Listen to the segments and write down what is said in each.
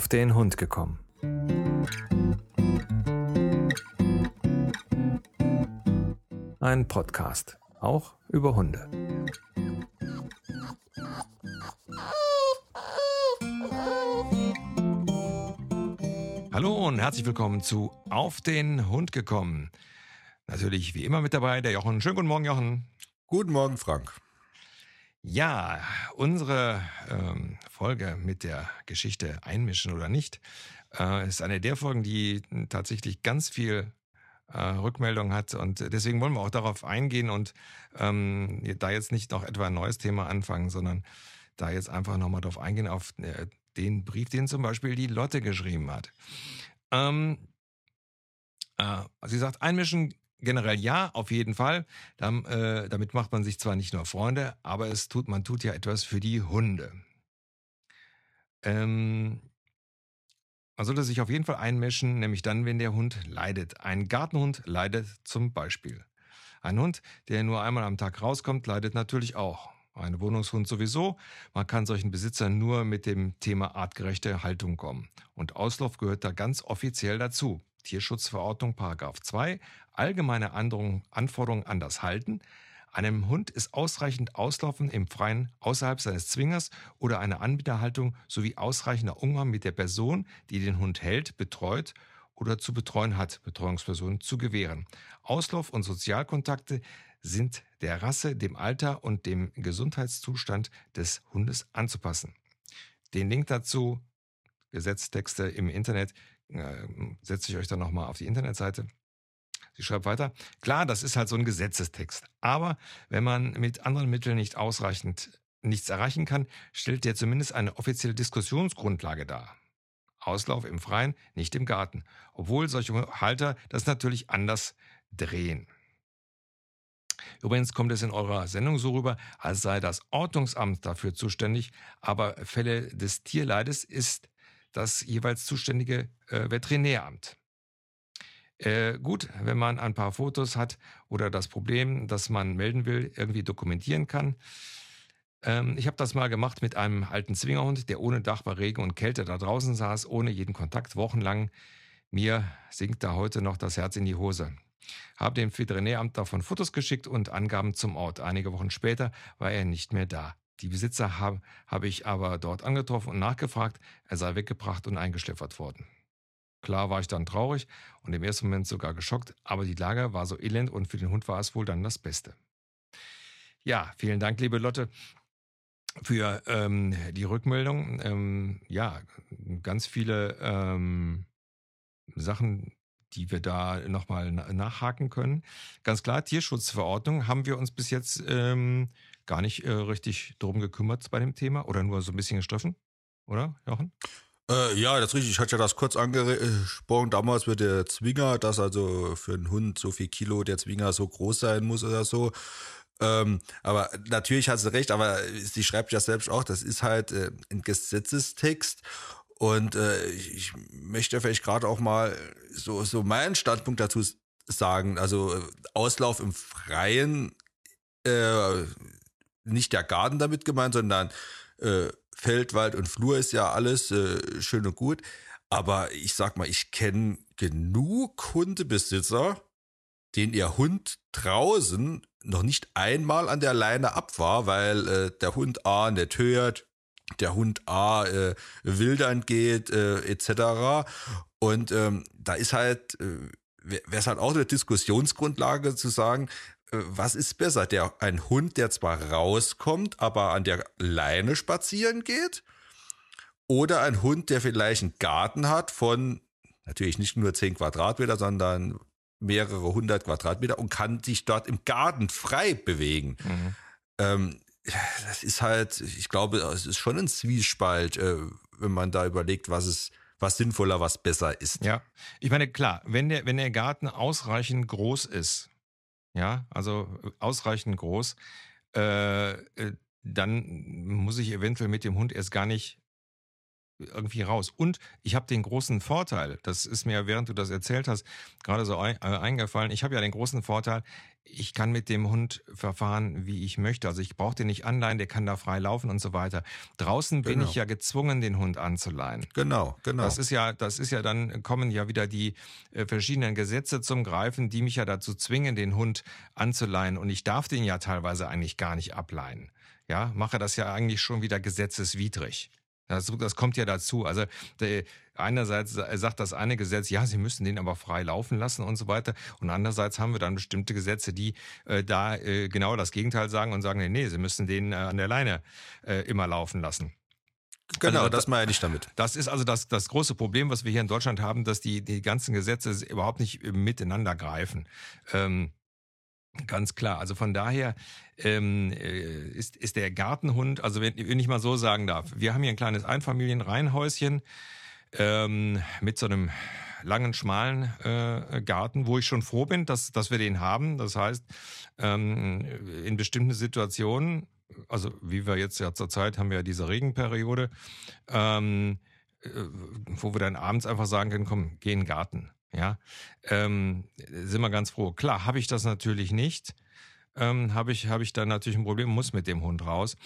auf den Hund gekommen. Ein Podcast, auch über Hunde. Hallo und herzlich willkommen zu Auf den Hund gekommen. Natürlich wie immer mit dabei der Jochen. Schönen guten Morgen, Jochen. Guten Morgen, Frank. Ja, unsere ähm, Folge mit der Geschichte Einmischen oder nicht äh, ist eine der Folgen, die tatsächlich ganz viel äh, Rückmeldung hat und deswegen wollen wir auch darauf eingehen und ähm, da jetzt nicht noch etwa ein neues Thema anfangen, sondern da jetzt einfach nochmal darauf eingehen, auf äh, den Brief, den zum Beispiel die Lotte geschrieben hat. Ähm, äh, sie sagt, Einmischen generell ja, auf jeden Fall. Dann, äh, damit macht man sich zwar nicht nur Freunde, aber es tut, man tut ja etwas für die Hunde. Ähm, man sollte sich auf jeden Fall einmischen, nämlich dann, wenn der Hund leidet. Ein Gartenhund leidet zum Beispiel. Ein Hund, der nur einmal am Tag rauskommt, leidet natürlich auch. Ein Wohnungshund sowieso. Man kann solchen Besitzern nur mit dem Thema artgerechte Haltung kommen. Und Auslauf gehört da ganz offiziell dazu. Tierschutzverordnung Paragraph 2, allgemeine Anforderungen an das Halten. Einem Hund ist ausreichend Auslaufen im Freien außerhalb seines Zwingers oder eine Anbieterhaltung sowie ausreichender Umgang mit der Person, die den Hund hält, betreut oder zu betreuen hat, Betreuungspersonen zu gewähren. Auslauf und Sozialkontakte sind der Rasse, dem Alter und dem Gesundheitszustand des Hundes anzupassen. Den Link dazu, Gesetztexte im Internet, äh, setze ich euch dann nochmal auf die Internetseite. Sie schreibt weiter, klar, das ist halt so ein Gesetzestext. Aber wenn man mit anderen Mitteln nicht ausreichend nichts erreichen kann, stellt der zumindest eine offizielle Diskussionsgrundlage dar. Auslauf im Freien, nicht im Garten. Obwohl solche Halter das natürlich anders drehen. Übrigens kommt es in eurer Sendung so rüber, als sei das Ordnungsamt dafür zuständig, aber Fälle des Tierleides ist das jeweils zuständige äh, Veterinäramt. Äh, gut, wenn man ein paar Fotos hat oder das Problem, das man melden will, irgendwie dokumentieren kann. Ähm, ich habe das mal gemacht mit einem alten Zwingerhund, der ohne Dach bei Regen und Kälte da draußen saß, ohne jeden Kontakt, wochenlang. Mir sinkt da heute noch das Herz in die Hose. Habe dem Veterinäramt davon Fotos geschickt und Angaben zum Ort. Einige Wochen später war er nicht mehr da. Die Besitzer habe hab ich aber dort angetroffen und nachgefragt, er sei weggebracht und eingeschläfert worden. Klar war ich dann traurig und im ersten Moment sogar geschockt, aber die Lage war so elend und für den Hund war es wohl dann das Beste. Ja, vielen Dank, liebe Lotte, für ähm, die Rückmeldung. Ähm, ja, ganz viele ähm, Sachen, die wir da nochmal nachhaken können. Ganz klar, Tierschutzverordnung haben wir uns bis jetzt ähm, gar nicht äh, richtig drum gekümmert bei dem Thema oder nur so ein bisschen gestriffen, oder, Jochen? Äh, ja, das ist richtig. Ich hatte ja das kurz angesprochen damals mit der Zwinger, dass also für einen Hund so viel Kilo der Zwinger so groß sein muss oder so. Ähm, aber natürlich hat sie recht, aber sie schreibt ja selbst auch, das ist halt äh, ein Gesetzestext und äh, ich möchte vielleicht gerade auch mal so, so meinen Standpunkt dazu sagen. Also Auslauf im Freien, äh, nicht der Garten damit gemeint, sondern äh, Feld, Wald und Flur ist ja alles äh, schön und gut. Aber ich sag mal, ich kenne genug Hundebesitzer, denen ihr Hund draußen noch nicht einmal an der Leine ab war, weil äh, der Hund A nicht hört, der Hund A äh, wildern geht, äh, etc. Und ähm, da ist halt, äh, wäre es halt auch eine Diskussionsgrundlage zu sagen, was ist besser? Der, ein Hund, der zwar rauskommt, aber an der Leine spazieren geht? Oder ein Hund, der vielleicht einen Garten hat von natürlich nicht nur 10 Quadratmeter, sondern mehrere hundert Quadratmeter und kann sich dort im Garten frei bewegen. Mhm. Ähm, das ist halt, ich glaube, es ist schon ein Zwiespalt, äh, wenn man da überlegt, was ist, was sinnvoller, was besser ist. Ja, ich meine, klar, wenn der, wenn der Garten ausreichend groß ist, ja, also ausreichend groß, äh, äh dann muss ich eventuell mit dem Hund erst gar nicht irgendwie raus. Und ich habe den großen Vorteil, das ist mir, während du das erzählt hast, gerade so äh, eingefallen, ich habe ja den großen Vorteil, ich kann mit dem Hund verfahren, wie ich möchte. Also ich brauche den nicht anleihen, der kann da frei laufen und so weiter. Draußen bin Genau. ich ja gezwungen, den Hund anzuleihen. Genau, genau. Das ist ja, das ist ja dann kommen ja wieder die äh, verschiedenen Gesetze zum Greifen, die mich ja dazu zwingen, den Hund anzuleihen. Und ich darf den ja teilweise eigentlich gar nicht ableihen. Ja, mache das ja eigentlich schon wieder gesetzeswidrig. Das, das kommt ja dazu. Also der, einerseits sagt das eine Gesetz, ja, Sie müssen den aber frei laufen lassen und so weiter. Und andererseits haben wir dann bestimmte Gesetze, die äh, da äh, genau das Gegenteil sagen und sagen, nee, nee, Sie müssen den äh, an der Leine äh, immer laufen lassen. genau, also das meine ich damit. Das ist also das, das große Problem, was wir hier in Deutschland haben, dass die, die ganzen Gesetze überhaupt nicht äh, miteinander greifen. Ähm, ganz klar. Also von daher ähm, äh, ist, ist der Gartenhund, also wenn, wenn ich mal so sagen darf, wir haben hier ein kleines Einfamilienreihenhäuschen ähm, mit so einem langen, schmalen äh, Garten, wo ich schon froh bin, dass, dass wir den haben. Das heißt, ähm, in bestimmten Situationen, also wie wir jetzt ja zurzeit haben wir ja diese Regenperiode, ähm, äh, wo wir dann abends einfach sagen können, komm, geh in den Garten. Ja, ähm, sind wir ganz froh. Klar, habe ich das natürlich nicht. Ähm, habe ich habe ich dann natürlich ein Problem, muss mit dem Hund raus.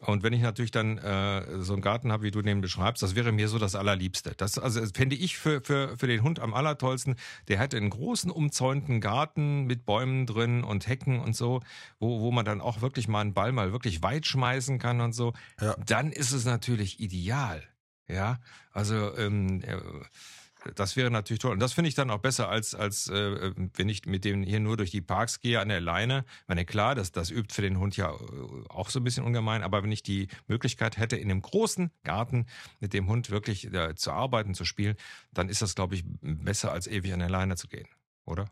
Und wenn ich natürlich dann äh, so einen Garten habe, wie du den beschreibst, das wäre mir so das Allerliebste. Das also das fände ich für, für, für den Hund am allertollsten. Der hätte einen großen umzäunten Garten mit Bäumen drin und Hecken und so, wo, wo man dann auch wirklich mal einen Ball mal wirklich weit schmeißen kann und so. Ja. Dann ist es natürlich ideal. Ja, also ähm, äh, das wäre natürlich toll. Und das finde ich dann auch besser, als, als äh, wenn ich mit dem hier nur durch die Parks gehe an der Leine. Ich meine, klar, das, das übt für den Hund ja äh, auch so ein bisschen ungemein, aber wenn ich die Möglichkeit hätte, in einem großen Garten mit dem Hund wirklich äh, zu arbeiten, zu spielen, dann ist das, glaube ich, besser, als ewig an der Leine zu gehen, oder?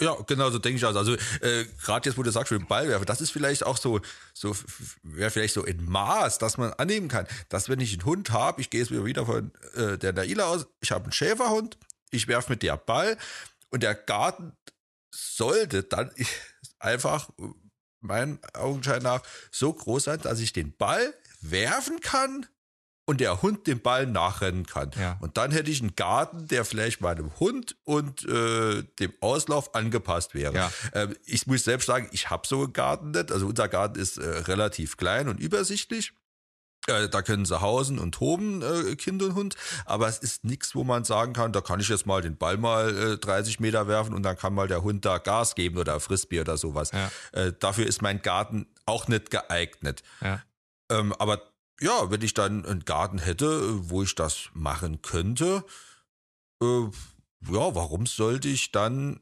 Ja, genau so denke ich also. Also äh, gerade jetzt, wo du sagst, mit dem Ball werfen, das ist vielleicht auch so, so wäre vielleicht so ein Maß, dass man annehmen kann, dass wenn ich einen Hund habe, ich gehe jetzt wieder von äh, der Naila aus, ich habe einen Schäferhund, ich werfe mit der Ball und der Garten sollte dann einfach meinen Augenschein nach so groß sein, dass ich den Ball werfen kann und der Hund den Ball nachrennen kann. Ja. Und dann hätte ich einen Garten, der vielleicht meinem Hund und äh, dem Auslauf angepasst wäre. Ja. Ähm, ich muss selbst sagen, ich habe so einen Garten nicht. Also unser Garten ist äh, relativ klein und übersichtlich. Äh, da können sie hausen und toben, äh, Kind und Hund. Aber es ist nichts, wo man sagen kann, da kann ich jetzt mal den Ball mal äh, 30 Meter werfen und dann kann mal der Hund da Gas geben oder Frisbee oder sowas. Ja. Äh, dafür ist mein Garten auch nicht geeignet. Ja. Ähm, aber ja, wenn ich dann einen Garten hätte, äh, wo ich das machen könnte, äh, ja, warum sollte ich dann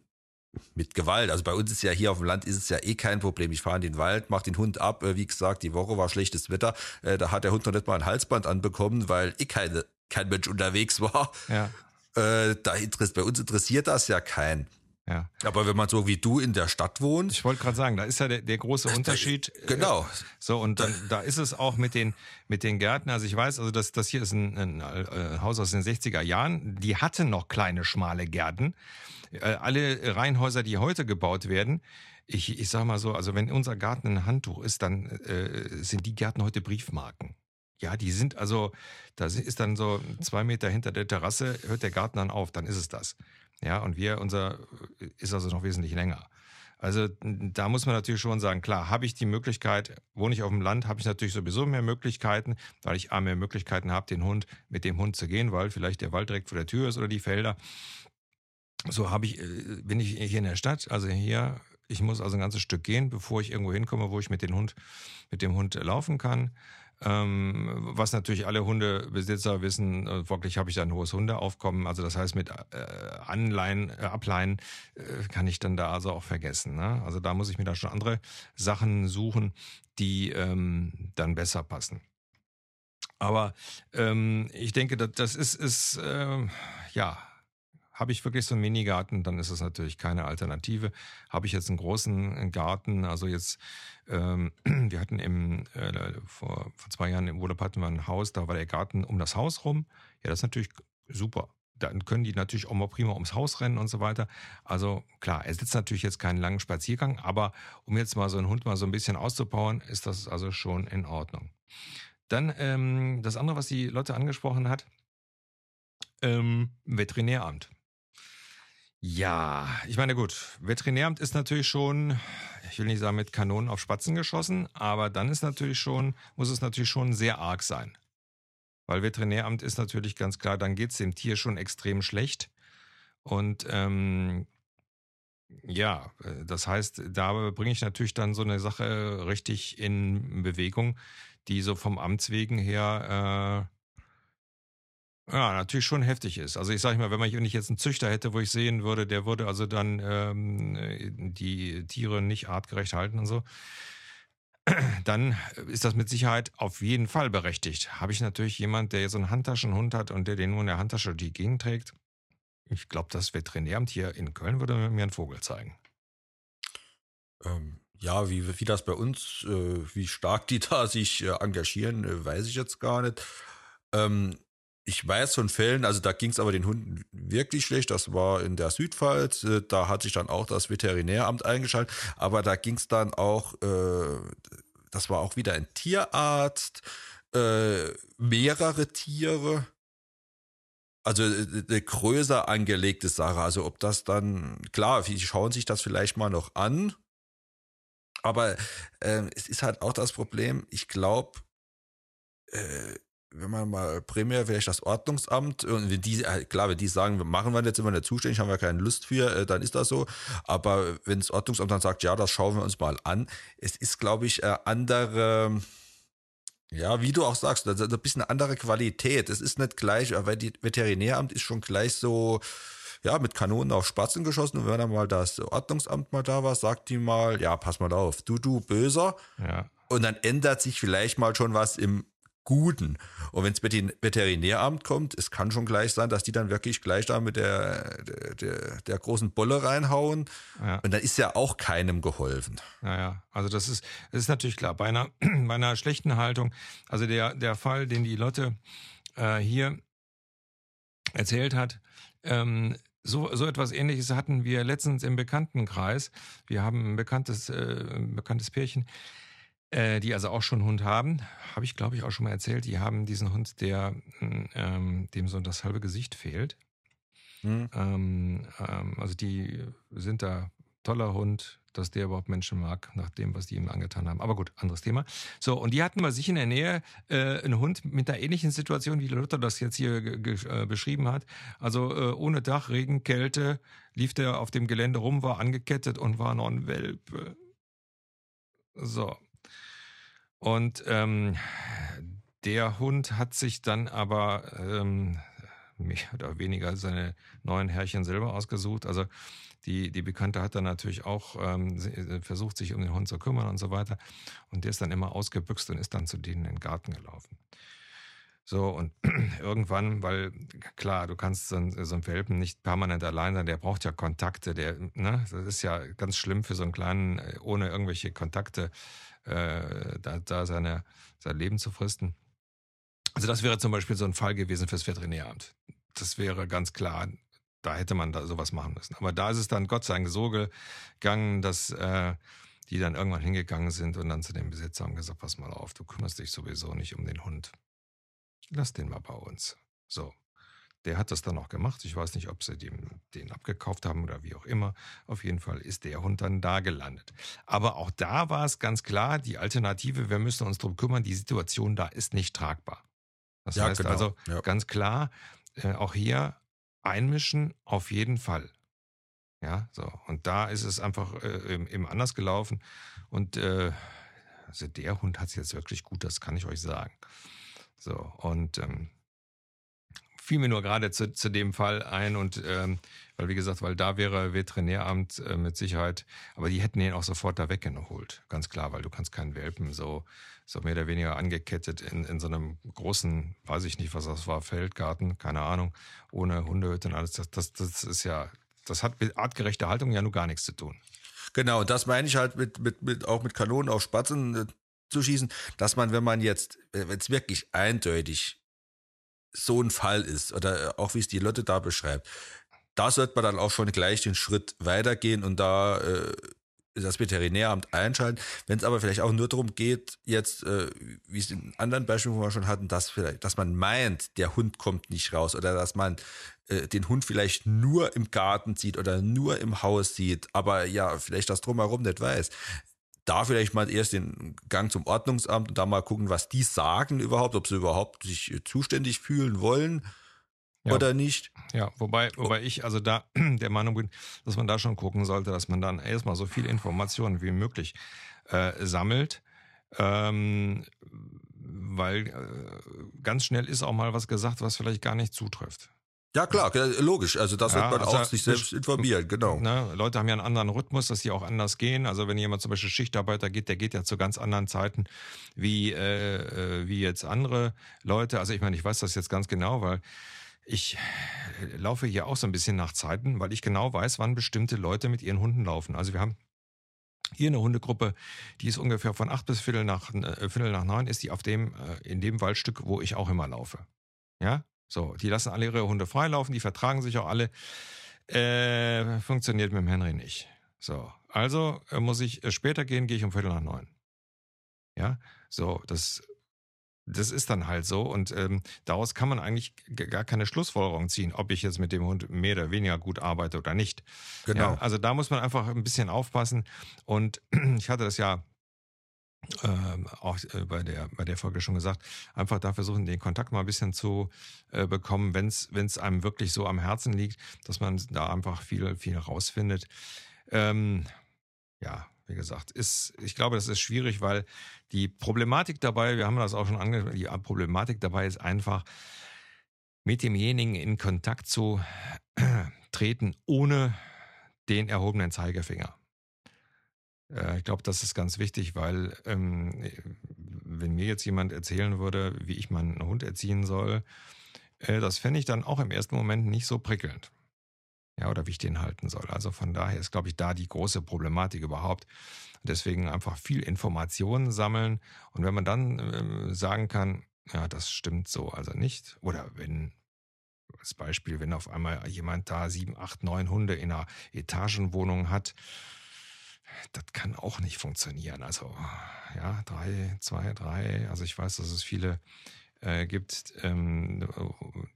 mit Gewalt? Also bei uns ist ja hier auf dem Land ist es ja eh kein Problem. Ich fahre in den Wald, mache den Hund ab. Äh, wie gesagt, die Woche war schlechtes Wetter. Äh, da hat der Hund noch nicht mal ein Halsband anbekommen, weil eh keine, kein Mensch unterwegs war. Ja, da interess bei uns interessiert das ja keinen. Ja. Aber wenn man so wie du in der Stadt wohnt, Ich wollte gerade sagen, da ist ja der, der große Unterschied. äh, genau. So, und dann, da ist es auch mit den, mit den Gärten. Also ich weiß, also das, das hier ist ein, ein äh, Haus aus den 60er Jahren. Die hatten noch kleine, schmale Gärten. Äh, alle Reihenhäuser, die heute gebaut werden, ich, ich sag mal so, also wenn unser Garten ein Handtuch ist, dann äh, sind die Gärten heute Briefmarken. Ja, die sind also, da ist dann so zwei Meter hinter der Terrasse, hört der Garten dann auf, dann ist es das. Ja, und wir, unser ist also noch wesentlich länger. Also da muss man natürlich schon sagen, klar, habe ich die Möglichkeit, wohne ich auf dem Land, habe ich natürlich sowieso mehr Möglichkeiten, weil ich A, mehr Möglichkeiten habe, den Hund mit dem Hund zu gehen, weil vielleicht der Wald direkt vor der Tür ist oder die Felder. So habe ich, äh, bin ich hier in der Stadt, also hier, ich muss also ein ganzes Stück gehen, bevor ich irgendwo hinkomme, wo ich mit dem Hund, mit dem Hund laufen kann. Ähm, was natürlich alle Hundebesitzer wissen, äh, wirklich habe ich da ein hohes Hundeaufkommen. Also das heißt, mit äh, Anleihen, äh, Ableihen äh, kann ich dann da also auch vergessen. Ne? Also da muss ich mir da schon andere Sachen suchen, die ähm, dann besser passen. Aber ähm, ich denke, das, das ist, ist ähm, ja, habe ich wirklich so einen Minigarten, dann ist es natürlich keine Alternative. Habe ich jetzt einen großen Garten, also jetzt, ähm, wir hatten im, äh, vor, vor zwei Jahren im Urlaub hatten wir ein Haus, da war der Garten um das Haus rum. Ja, das ist natürlich super. Dann können die natürlich auch mal prima ums Haus rennen und so weiter. Also klar, er sitzt natürlich jetzt keinen langen Spaziergang, aber um jetzt mal so einen Hund mal so ein bisschen auszupowern, ist das also schon in Ordnung. Dann ähm, das andere, was die Lotte angesprochen hat, ähm, Veterinäramt. Ja, ich meine, gut, Veterinäramt ist natürlich schon, ich will nicht sagen mit Kanonen auf Spatzen geschossen, aber dann ist natürlich schon, muss es natürlich schon sehr arg sein. Weil Veterinäramt ist natürlich ganz klar, dann geht es dem Tier schon extrem schlecht. Und ähm, ja, das heißt, da bringe ich natürlich dann so eine Sache richtig in Bewegung, die so vom Amts wegen her äh, ja, natürlich schon heftig ist. Also ich sage mal, wenn man nicht jetzt einen Züchter hätte, wo ich sehen würde, der würde also dann ähm, die Tiere nicht artgerecht halten und so, dann ist das mit Sicherheit auf jeden Fall berechtigt. Habe ich natürlich jemand, der jetzt so einen Handtaschenhund hat und der den nur in der Handtasche die Gegend trägt, ich glaube, das Veterinäramt hier in Köln würde mir einen Vogel zeigen. Ähm, ja, wie, wie das bei uns, äh, wie stark die da sich äh, engagieren, äh, weiß ich jetzt gar nicht. Ähm, ich weiß von Fällen, also da ging es aber den Hunden wirklich schlecht. Das war in der Südpfalz. Äh, da hat sich dann auch das Veterinäramt eingeschaltet. Aber da ging es dann auch, äh, das war auch wieder ein Tierarzt, äh, mehrere Tiere. Also äh, eine größer angelegte Sache. Also ob das dann, klar, die schauen sich das vielleicht mal noch an. Aber äh, es ist halt auch das Problem, ich glaube, äh, wenn man mal primär vielleicht das Ordnungsamt und wenn die, äh, klar, wenn die sagen, wir machen wir jetzt immer nicht zuständig, haben wir keine Lust für, äh, dann ist das so. Aber wenn das Ordnungsamt dann sagt, ja, das schauen wir uns mal an, es ist, glaube ich, äh, andere, ja, wie du auch sagst, das ist ein bisschen eine andere Qualität. Es ist nicht gleich, weil die Veterinäramt ist schon gleich so, ja, mit Kanonen auf Spatzen geschossen. Und wenn dann mal das Ordnungsamt mal da war, sagt die mal, ja, pass mal auf, du, du, böser. Ja. Und dann ändert sich vielleicht mal schon was im Guten. Und wenn es mit dem Veterinäramt kommt, es kann schon gleich sein, dass die dann wirklich gleich da mit der, der, der, großen Bolle reinhauen. Ja. Und dann ist ja auch keinem geholfen. Naja, also das ist, das ist natürlich klar. Bei einer, bei einer schlechten Haltung, also der, der Fall, den die Lotte äh, hier erzählt hat, ähm, so, so etwas ähnliches hatten wir letztens im Bekanntenkreis. Wir haben ein bekanntes, äh, ein bekanntes Pärchen, äh, die also auch schon einen Hund haben, habe ich glaube ich auch schon mal erzählt. Die haben diesen Hund, der hm, ähm, dem so das halbe Gesicht fehlt. Hm. Ähm, ähm, also die sind da toller Hund, dass der überhaupt Menschen mag, nach dem, was die ihm angetan haben. Aber gut, anderes Thema. So, und die hatten bei sich in der Nähe äh, einen Hund mit einer ähnlichen Situation, wie Luther das jetzt hier äh, beschrieben hat. Also äh, ohne Dach, Regen, Kälte, lief der auf dem Gelände rum, war angekettet und war noch ein Welpe. So, und ähm, der Hund hat sich dann aber ähm, mehr oder weniger seine neuen Herrchen selber ausgesucht. Also die, die Bekannte hat dann natürlich auch ähm, äh, versucht, sich um den Hund zu kümmern und so weiter. Und der ist dann immer ausgebüxt und ist dann zu denen in den Garten gelaufen. So, und irgendwann, weil klar, du kannst so, so einen Welpen nicht permanent allein sein, der braucht ja Kontakte, der, ne, das ist ja ganz schlimm für so einen kleinen, äh, ohne irgendwelche Kontakte äh, da, da seine, sein Leben zu fristen. Also das wäre zum Beispiel so ein Fall gewesen fürs Veterinäramt. Das wäre ganz klar, da hätte man da sowas machen müssen. Aber da ist es dann Gott sei Dank so gegangen, dass äh, die dann irgendwann hingegangen sind und dann zu dem Besitzer haben gesagt, pass mal auf, du kümmerst dich sowieso nicht um den Hund. Lass den mal bei uns. So. Der hat das dann auch gemacht. Ich weiß nicht, ob sie dem, den abgekauft haben oder wie auch immer. Auf jeden Fall ist der Hund dann da gelandet. Aber auch da war es ganz klar, die Alternative, wir müssen uns darum kümmern, die Situation da ist nicht tragbar. Das ja, heißt genau. also ja. ganz klar, äh, auch hier einmischen auf jeden Fall. Ja, so. Und da ist es einfach äh, eben anders gelaufen. Und äh, also der Hund hat es jetzt wirklich gut, das kann ich euch sagen. So, und ähm, fiel mir nur gerade zu, zu dem Fall ein und ähm, weil wie gesagt, weil da wäre Veterinäramt äh, mit Sicherheit, aber die hätten ihn auch sofort da weggeholt, ganz klar, weil du kannst keinen Welpen so so mehr oder weniger angekettet in, in so einem großen, weiß ich nicht, was das war, Feldgarten, keine Ahnung, ohne Hundehütte und alles. Das, das, das ist ja, das hat mit artgerechter Haltung ja nur gar nichts zu tun. Genau, das meine ich halt mit, mit, mit auch mit Kanonen auf Spatzen äh, zu schießen, dass man, wenn man jetzt, äh, wenn es wirklich eindeutig so ein Fall ist oder auch wie es die Lotte da beschreibt, da sollte man dann auch schon gleich den Schritt weitergehen und da äh, das Veterinäramt einschalten. Wenn es aber vielleicht auch nur darum geht, jetzt, äh, wie es in anderen Beispielen, wo wir schon hatten, dass vielleicht, dass man meint, der Hund kommt nicht raus oder dass man äh, den Hund vielleicht nur im Garten sieht oder nur im Haus sieht, aber ja, vielleicht das drumherum nicht weiß. Da vielleicht mal erst den Gang zum Ordnungsamt und da mal gucken, was die sagen überhaupt, ob sie überhaupt sich äh, zuständig fühlen wollen Ja. oder nicht. Ja, wobei, wobei ich also da der Meinung bin, dass man da schon gucken sollte, dass man dann erstmal so viel Informationen wie möglich äh, sammelt. Ähm, weil äh, ganz schnell ist auch mal was gesagt, was vielleicht gar nicht zutrifft. Ja, klar, logisch. Also das Ja, sollte man also auch sich selbst informieren, genau. Ne? Leute haben ja einen anderen Rhythmus, dass die auch anders gehen. Also wenn jemand zum Beispiel Schichtarbeiter geht, der geht ja zu ganz anderen Zeiten wie, äh, äh, wie jetzt andere Leute. Also ich meine, ich weiß das jetzt ganz genau, weil ich äh, laufe hier auch so ein bisschen nach Zeiten, weil ich genau weiß, wann bestimmte Leute mit ihren Hunden laufen. Also wir haben hier eine Hundegruppe, die ist ungefähr von acht bis Viertel nach, äh, Viertel nach neun, ist die auf dem, äh, in dem Waldstück, wo ich auch immer laufe. Ja, so, die lassen alle ihre Hunde freilaufen, die vertragen sich auch alle. Äh, funktioniert mit dem Henry nicht. So, also äh, muss ich äh, später gehen, gehe ich um Viertel nach neun. Ja, so, das, das ist dann halt so und ähm, daraus kann man eigentlich gar keine Schlussfolgerung ziehen, ob ich jetzt mit dem Hund mehr oder weniger gut arbeite oder nicht. Genau. Ja, also da muss man einfach ein bisschen aufpassen. Und ich hatte das ja ähm, auch äh, bei der bei der Folge schon gesagt, einfach da versuchen, den Kontakt mal ein bisschen zu äh, bekommen, wenn es einem wirklich so am Herzen liegt, dass man da einfach viel viel rausfindet. Ähm, ja, wie gesagt, ist ich glaube, das ist schwierig, weil die Problematik dabei, wir haben das auch schon angesprochen, die Problematik dabei ist einfach mit demjenigen in Kontakt zu treten, ohne den erhobenen Zeigefinger. Äh, Ich glaube, das ist ganz wichtig, weil ähm, wenn mir jetzt jemand erzählen würde, wie ich meinen Hund erziehen soll, äh, das fände ich dann auch im ersten Moment nicht so prickelnd. Ja, oder wie ich den halten soll. Also von daher ist, glaube ich, da die große Problematik überhaupt. Deswegen einfach viel Informationen sammeln. Und wenn man dann ähm, sagen kann, ja, das stimmt so, also nicht. Oder wenn, als Beispiel, wenn auf einmal jemand da sieben, acht, neun Hunde in einer Etagenwohnung hat, das kann auch nicht funktionieren. Also, ja, drei, zwei, drei. Also ich weiß, dass es viele äh, gibt, ähm,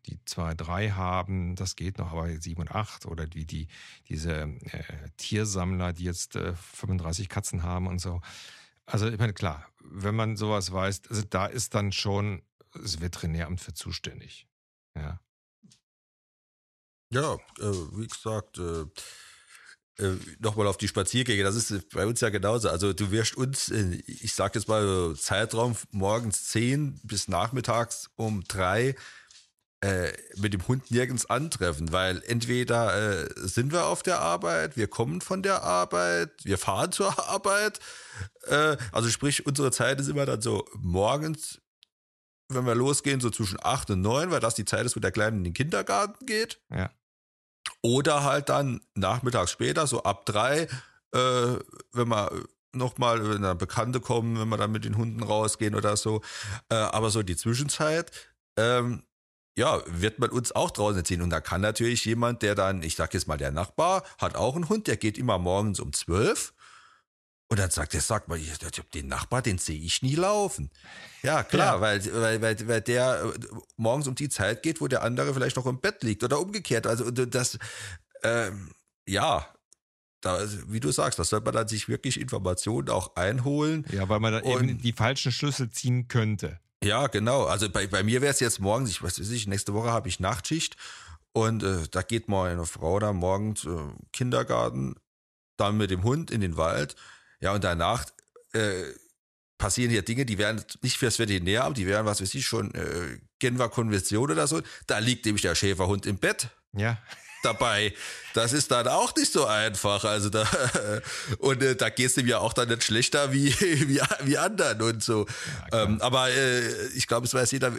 die zwei, drei haben, das geht noch, aber sieben und acht oder wie die, diese äh, Tiersammler, die jetzt äh, 35 Katzen haben und so. Also ich meine, klar, wenn man sowas weiß, also da ist dann schon das Veterinäramt für zuständig. Ja. Ja, äh, wie gesagt, äh, nochmal auf die Spaziergänge, das ist äh, bei uns ja genauso. Also du wirst uns, äh, ich sag jetzt mal Zeitraum morgens 10 bis nachmittags um drei äh, mit dem Hund nirgends antreffen, weil entweder äh, sind wir auf der Arbeit, wir kommen von der Arbeit, wir fahren zur Arbeit. Äh, also sprich, unsere Zeit ist immer dann so morgens, wenn wir losgehen, so zwischen 8 und 9, weil das die Zeit ist, wo der Kleine in den Kindergarten geht. Ja. Oder halt dann nachmittags später, so ab drei, äh, wenn wir nochmal, wenn da Bekannte kommen, wenn wir dann mit den Hunden rausgehen oder so. Äh, aber so die Zwischenzeit, ähm, ja, wird man uns auch draußen ziehen. Und da kann natürlich jemand, der dann, ich sag jetzt mal, der Nachbar, hat auch einen Hund, der geht immer morgens um zwölf. Und dann sagt er, sag mal, ich- den Nachbar, den sehe ich nie laufen. Ja, klar, Ja. Weil, weil, weil, weil der äh, morgens um die Zeit geht, wo der andere vielleicht noch im Bett liegt oder umgekehrt. Also das, ähm, ja, da, wie du sagst, das sollte man dann sich wirklich Informationen auch einholen. Ja, weil man dann Und- eben die falschen Schlüsse ziehen könnte. Ja, genau. Also bei, bei mir wäre es jetzt morgens, ich weiß nicht, nächste Woche habe ich Nachtschicht und äh, da geht mal eine Frau da morgens äh, Kindergarten, dann mit dem Hund in den Wald. Ja, und danach äh, passieren hier Dinge, die wären nicht fürs Veterinäramt, die wären, was weiß ich, schon äh, Genfer Konvention oder so. Da liegt nämlich der Schäferhund im Bett Ja. dabei. Das ist dann auch nicht so einfach. Also da und äh, da geht's dem ja auch dann nicht schlechter wie wie, wie anderen und so. klar. ähm, aber äh, ich glaube, es weiß jeder,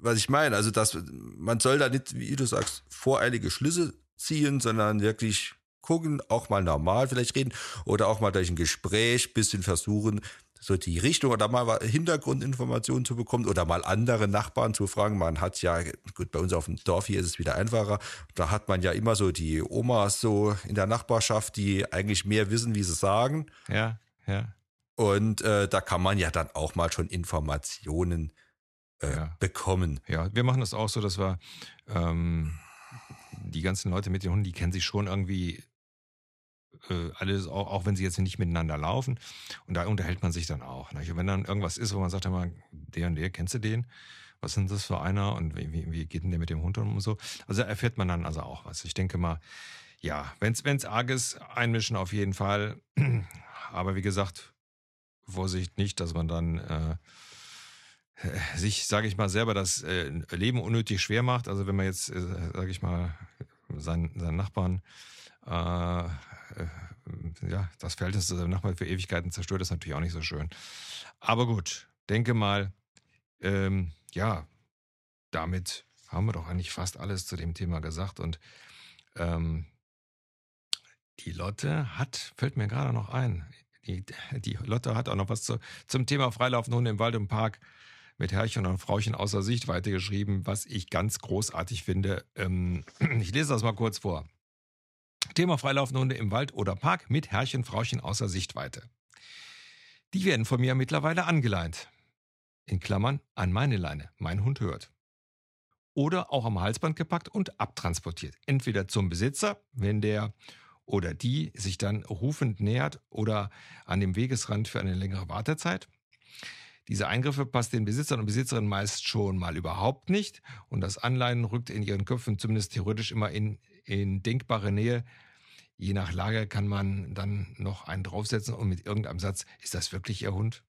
was ich meine. Also dass man soll da nicht, wie du sagst, voreilige Schlüsse ziehen, sondern wirklich gucken, auch mal normal vielleicht reden oder auch mal durch ein Gespräch bisschen versuchen, so die Richtung oder mal Hintergrundinformationen zu bekommen oder mal andere Nachbarn zu fragen. Man hat ja, gut, bei uns auf dem Dorf hier ist es wieder einfacher. Da hat man ja immer so die Omas so in der Nachbarschaft, die eigentlich mehr wissen, wie sie sagen. Ja, ja. Und äh, da kann man ja dann auch mal schon Informationen äh, Ja. bekommen. Ja, wir machen das auch so, dass wir ähm, die ganzen Leute mit den Hunden, die kennen sich schon irgendwie äh, alles, auch, auch wenn sie jetzt nicht miteinander laufen. Und da unterhält man sich dann auch. Nicht? Und wenn dann irgendwas ist, wo man sagt, immer, der und der, kennst du den? Was sind das für einer? Und wie, wie, geht denn der mit dem Hund um und so? Also erfährt man dann also auch was. Ich denke mal, ja, wenn es arg ist, einmischen auf jeden Fall. Aber wie gesagt, Vorsicht nicht, dass man dann äh, sich, sage ich mal, selber das äh, Leben unnötig schwer macht. Also wenn man jetzt, äh, sage ich mal, seinen, seinen Nachbarn, äh, äh, ja, das Verhältnis zu seinem Nachbarn für Ewigkeiten zerstört, ist natürlich auch nicht so schön. Aber gut, denke mal, ähm, ja, damit haben wir doch eigentlich fast alles zu dem Thema gesagt. Und ähm, die Lotte hat, fällt mir gerade noch ein, die, die Lotte hat auch noch was zu, zum Thema freilaufende Hunde im Wald und Park mit Herrchen und Frauchen außer Sichtweite geschrieben, was ich ganz großartig finde. Ähm, ich lese das mal kurz vor. Thema freilaufende Hunde im Wald oder Park mit Herrchen, Frauchen außer Sichtweite. Die werden von mir mittlerweile angeleint. In Klammern an meine Leine. Mein Hund hört. Oder auch am Halsband gepackt und abtransportiert. Entweder zum Besitzer, wenn der oder die sich dann rufend nähert oder an dem Wegesrand für eine längere Wartezeit. Diese Eingriffe passt den Besitzern und Besitzerinnen meist schon mal überhaupt nicht und das Anleihen rückt in ihren Köpfen zumindest theoretisch immer in, in denkbare Nähe. Je nach Lage kann man dann noch einen draufsetzen und mit irgendeinem Satz, ist das wirklich Ihr Hund?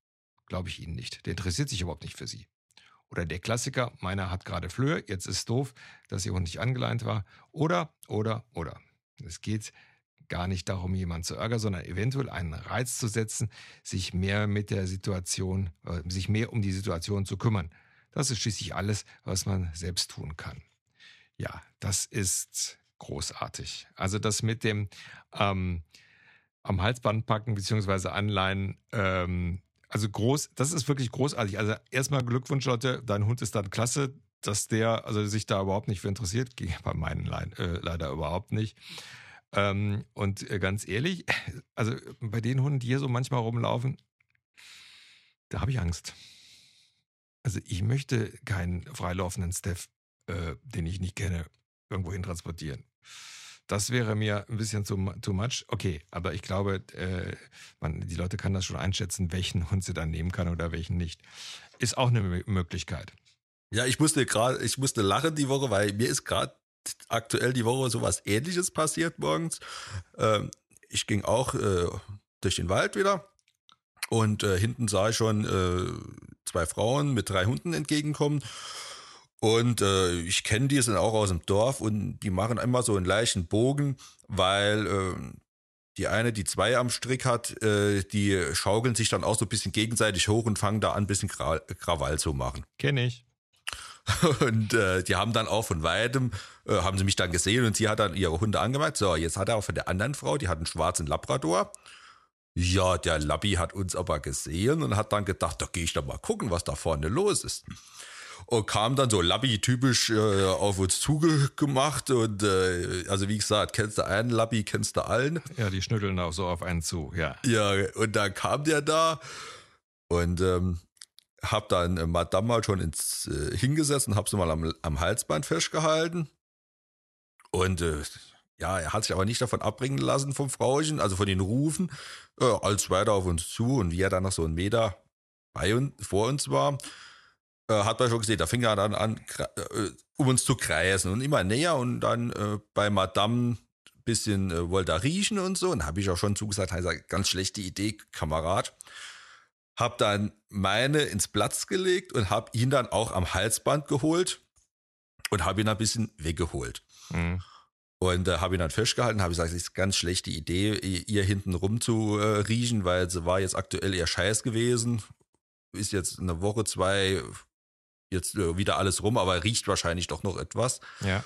Glaube ich Ihnen nicht. Der interessiert sich überhaupt nicht für Sie. Oder der Klassiker, meiner hat gerade Flöhe, jetzt ist doof, dass Ihr Hund nicht angeleint war. Oder, oder, oder. Es geht gar nicht darum, jemanden zu ärgern, sondern eventuell einen Reiz zu setzen, sich mehr mit der Situation, äh, sich mehr um die Situation zu kümmern. Das ist schließlich alles, was man selbst tun kann. Ja, das ist großartig. Also das mit dem ähm, am Halsband packen bzw. anleihen, ähm, also groß, das ist wirklich großartig. Also erstmal Glückwunsch, Leute, dein Hund ist dann klasse, dass der also sich da überhaupt nicht für interessiert. Ging bei meinen Lein, äh, leider überhaupt nicht. Ähm, und äh, ganz ehrlich, also bei den Hunden, die hier so manchmal rumlaufen, da habe ich Angst. Also ich möchte keinen freilaufenden Steph, äh, den ich nicht kenne, irgendwo hin transportieren. Das wäre mir ein bisschen too, too much. Okay, aber ich glaube, äh, man, die Leute können das schon einschätzen, welchen Hund sie dann nehmen kann oder welchen nicht. Ist auch eine M Möglichkeit. Ja, ich musste gerade, ich musste lachen die Woche, weil mir ist gerade aktuell die Woche sowas ähnliches passiert morgens. Ähm, ich ging auch äh, durch den Wald wieder und äh, hinten sah ich schon äh, zwei Frauen mit drei Hunden entgegenkommen. Und äh, ich kenne die, sind auch aus dem Dorf und die machen immer so einen leichten Bogen, weil äh, die eine, die zwei am Strick hat, äh, die schaukeln sich dann auch so ein bisschen gegenseitig hoch und fangen da an, ein bisschen Kra Krawall zu machen. Kenne ich. Und äh, die haben dann auch von weitem, äh, haben sie mich dann gesehen und sie hat dann ihre Hunde angemerkt. So, jetzt hat er auch von der anderen Frau, die hat einen schwarzen Labrador. Ja, der Labby hat uns aber gesehen und hat dann gedacht, da gehe ich doch mal gucken, was da vorne los ist. Und kam dann so Labby-typisch äh, auf uns zugemacht und äh, also wie gesagt, kennst du einen Labby, kennst du allen. Ja, die schnütteln auch so auf einen zu, ja. Ja, und dann kam der da und ähm, hab dann äh, Madame mal schon ins äh, hingesetzt und hab sie mal am, am Halsband festgehalten. Und äh, ja, er hat sich aber nicht davon abbringen lassen vom Frauchen, also von den Rufen, äh, als weiter auf uns zu und wie er dann noch so einen Meter bei uns, vor uns war, hat man schon gesehen, da fing er dann an, äh, um uns zu kreisen und immer näher und dann äh, bei Madame bisschen äh, wollte er riechen und so und habe ich auch schon zugesagt, also ganz schlechte Idee, Kamerad. Hab dann meine ins Platz gelegt und hab ihn dann auch am Halsband geholt und habe ihn ein bisschen weggeholt. Mhm. Und äh, habe ihn dann festgehalten, habe gesagt, das ist eine ganz schlechte Idee, ihr hinten rum zu äh, riechen, weil sie war jetzt aktuell eher scheiß gewesen. Ist jetzt eine Woche, zwei, jetzt äh, wieder alles rum, aber riecht wahrscheinlich doch noch etwas. Ja.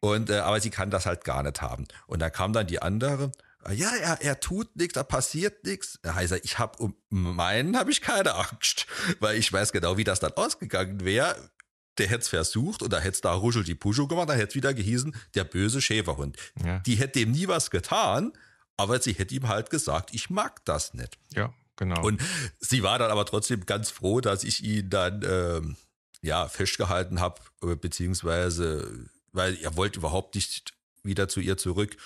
Und äh, aber sie kann das halt gar nicht haben. Und da kam dann die andere Ja, er, er tut nichts, da passiert nichts. Er heißt, ich habe um meinen habe ich keine Angst, weil ich weiß genau, wie das dann ausgegangen wäre. Der hätte es versucht und da hätte es da Ruschel die Puscho gemacht, da hätte es wieder gehießen, der böse Schäferhund. Ja. Die hätte dem nie was getan, aber sie hätte ihm halt gesagt, ich mag das nicht. Ja, genau. Und sie war dann aber trotzdem ganz froh, dass ich ihn dann ähm, ja festgehalten habe, beziehungsweise weil er wollte überhaupt nicht wieder zu ihr zurück.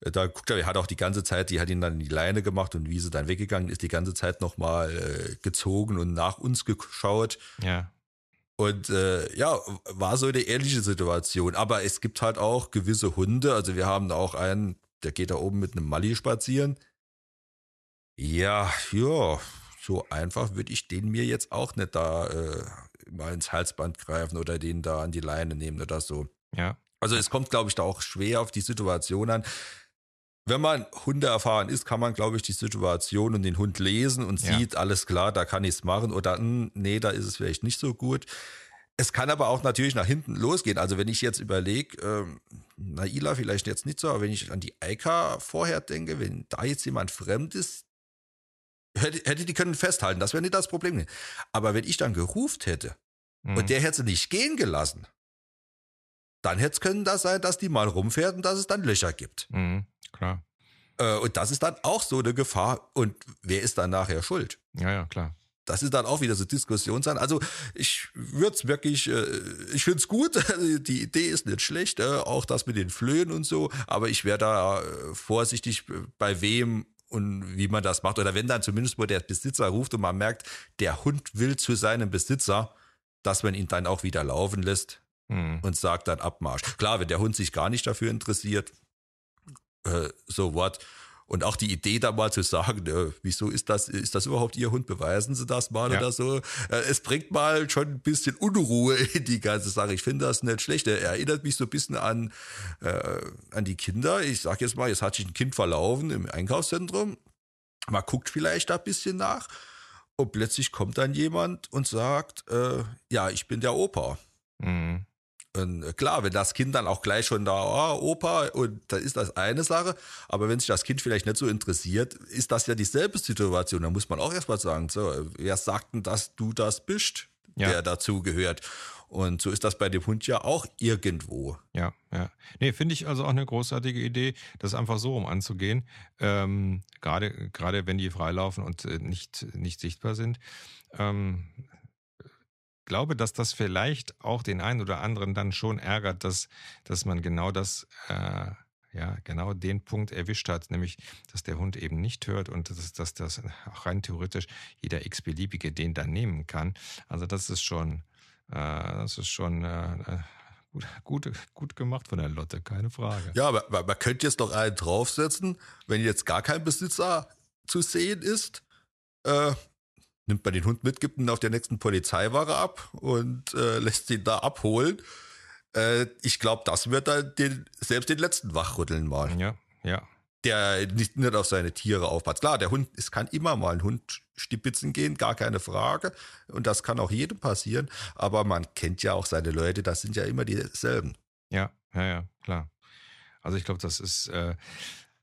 Da guckt er, er hat auch die ganze Zeit, die hat ihn dann in die Leine gemacht und wie sie dann weggegangen ist, die ganze Zeit nochmal äh, gezogen und nach uns geschaut. ja. Und äh, ja, war so eine ähnliche Situation. Aber es gibt halt auch gewisse Hunde. Also wir haben auch einen, der geht da oben mit einem Mali spazieren. Ja, ja, so einfach würde ich den mir jetzt auch nicht da äh, mal ins Halsband greifen oder den da an die Leine nehmen oder so. Ja. Also es kommt, glaube ich, da auch schwer auf die Situation an. Wenn man Hunde erfahren ist, kann man, glaube ich, die Situation und den Hund lesen und Ja. sieht, alles klar, da kann ich es machen oder hm, nee, da ist es vielleicht nicht so gut. Es kann aber auch natürlich nach hinten losgehen. Also wenn ich jetzt überlege, ähm, Naila vielleicht jetzt nicht so, aber wenn ich an die Eika vorher denke, wenn da jetzt jemand fremd ist, hätte, hätte die können festhalten, das wäre nicht das Problem. Aber wenn ich dann geruft hätte, Mhm. und der hätte sie nicht gehen gelassen, dann hätte es können das sein, dass die mal rumfährt und dass es dann Löcher gibt. Mhm. Klar. Äh, und das ist dann auch so eine Gefahr. Und wer ist dann nachher schuld? Ja, ja, klar. Das ist dann auch wieder so Diskussion sein. Also ich würde es wirklich, äh, ich finde es gut, die Idee ist nicht schlecht, äh, auch das mit den Flöhen und so, aber ich wäre da äh, vorsichtig, bei wem und wie man das macht. Oder wenn dann zumindest wo der Besitzer ruft und man merkt, der Hund will zu seinem Besitzer, dass man ihn dann auch wieder laufen lässt Mhm. und sagt dann Abmarsch. Klar, wenn der Hund sich gar nicht dafür interessiert, äh, so what. Und auch die Idee da mal zu sagen, äh, wieso ist das, ist das überhaupt Ihr Hund? Beweisen Sie das mal Ja. oder so. Äh, es bringt mal schon ein bisschen Unruhe in die ganze Sache. Ich finde das nicht schlecht. Er erinnert mich so ein bisschen an, äh, an die Kinder. Ich sag jetzt mal, jetzt hat sich ein Kind verlaufen im Einkaufszentrum. Man guckt vielleicht da ein bisschen nach. Und plötzlich kommt dann jemand und sagt, äh, ja, ich bin der Opa. Mhm. Und äh, klar, wenn das Kind dann auch gleich schon da, oh, Opa, und da ist das eine Sache, aber wenn sich das Kind vielleicht nicht so interessiert, ist das ja dieselbe Situation. Da muss man auch erstmal sagen, so, wer sagt denn, dass du das bist, Ja. der dazu gehört? Und so ist das bei dem Hund ja auch irgendwo. Ja, ja. Nee, finde ich also auch eine großartige Idee, das einfach so rum anzugehen. Ähm, gerade, gerade wenn die freilaufen und äh, nicht, nicht sichtbar sind. Ähm, glaube, dass das vielleicht auch den einen oder anderen dann schon ärgert, dass, dass man genau das, äh, ja, genau den Punkt erwischt hat, nämlich, dass der Hund eben nicht hört und dass, dass das auch rein theoretisch jeder x-beliebige den dann nehmen kann. Also das ist schon, äh, das ist schon äh, gut, gut, gut gemacht von der Lotte, keine Frage. Ja, aber man, könnte jetzt noch einen draufsetzen, wenn jetzt gar kein Besitzer zu sehen ist, äh, nimmt man den Hund mit, gibt ihn auf der nächsten Polizeiwache ab und äh, lässt ihn da abholen. Äh, ich glaube, das wird dann den, selbst den letzten wachrütteln mal, Ja, ja, der nicht, nicht auf seine Tiere aufpasst. Klar, der Hund, es kann immer mal ein Hund stipitzen gehen, gar keine Frage. Und das kann auch jedem passieren. Aber man kennt ja auch seine Leute, das sind ja immer dieselben. ja, ja, ja, klar. Also ich glaube, das ist, äh,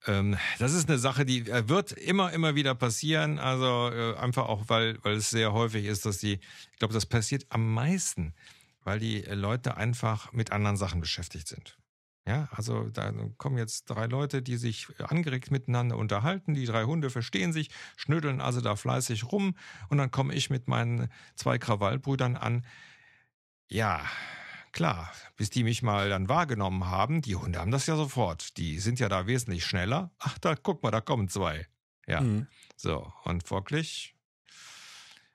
ähm, das ist eine Sache, die äh, wird immer, immer wieder passieren. Also äh, einfach auch, weil, weil es sehr häufig ist, dass die, ich glaube, das passiert am meisten, weil die äh, Leute einfach mit anderen Sachen beschäftigt sind. Ja, also da kommen jetzt drei Leute, die sich angeregt miteinander unterhalten. Die drei Hunde verstehen sich, schnütteln also da fleißig rum. Und dann komme ich mit meinen zwei Krawallbrüdern an. Ja, klar, bis die mich mal dann wahrgenommen haben, die Hunde haben das ja sofort. Die sind ja da wesentlich schneller. Ach, da guck mal, da kommen zwei. Ja, Mhm. so. Und folglich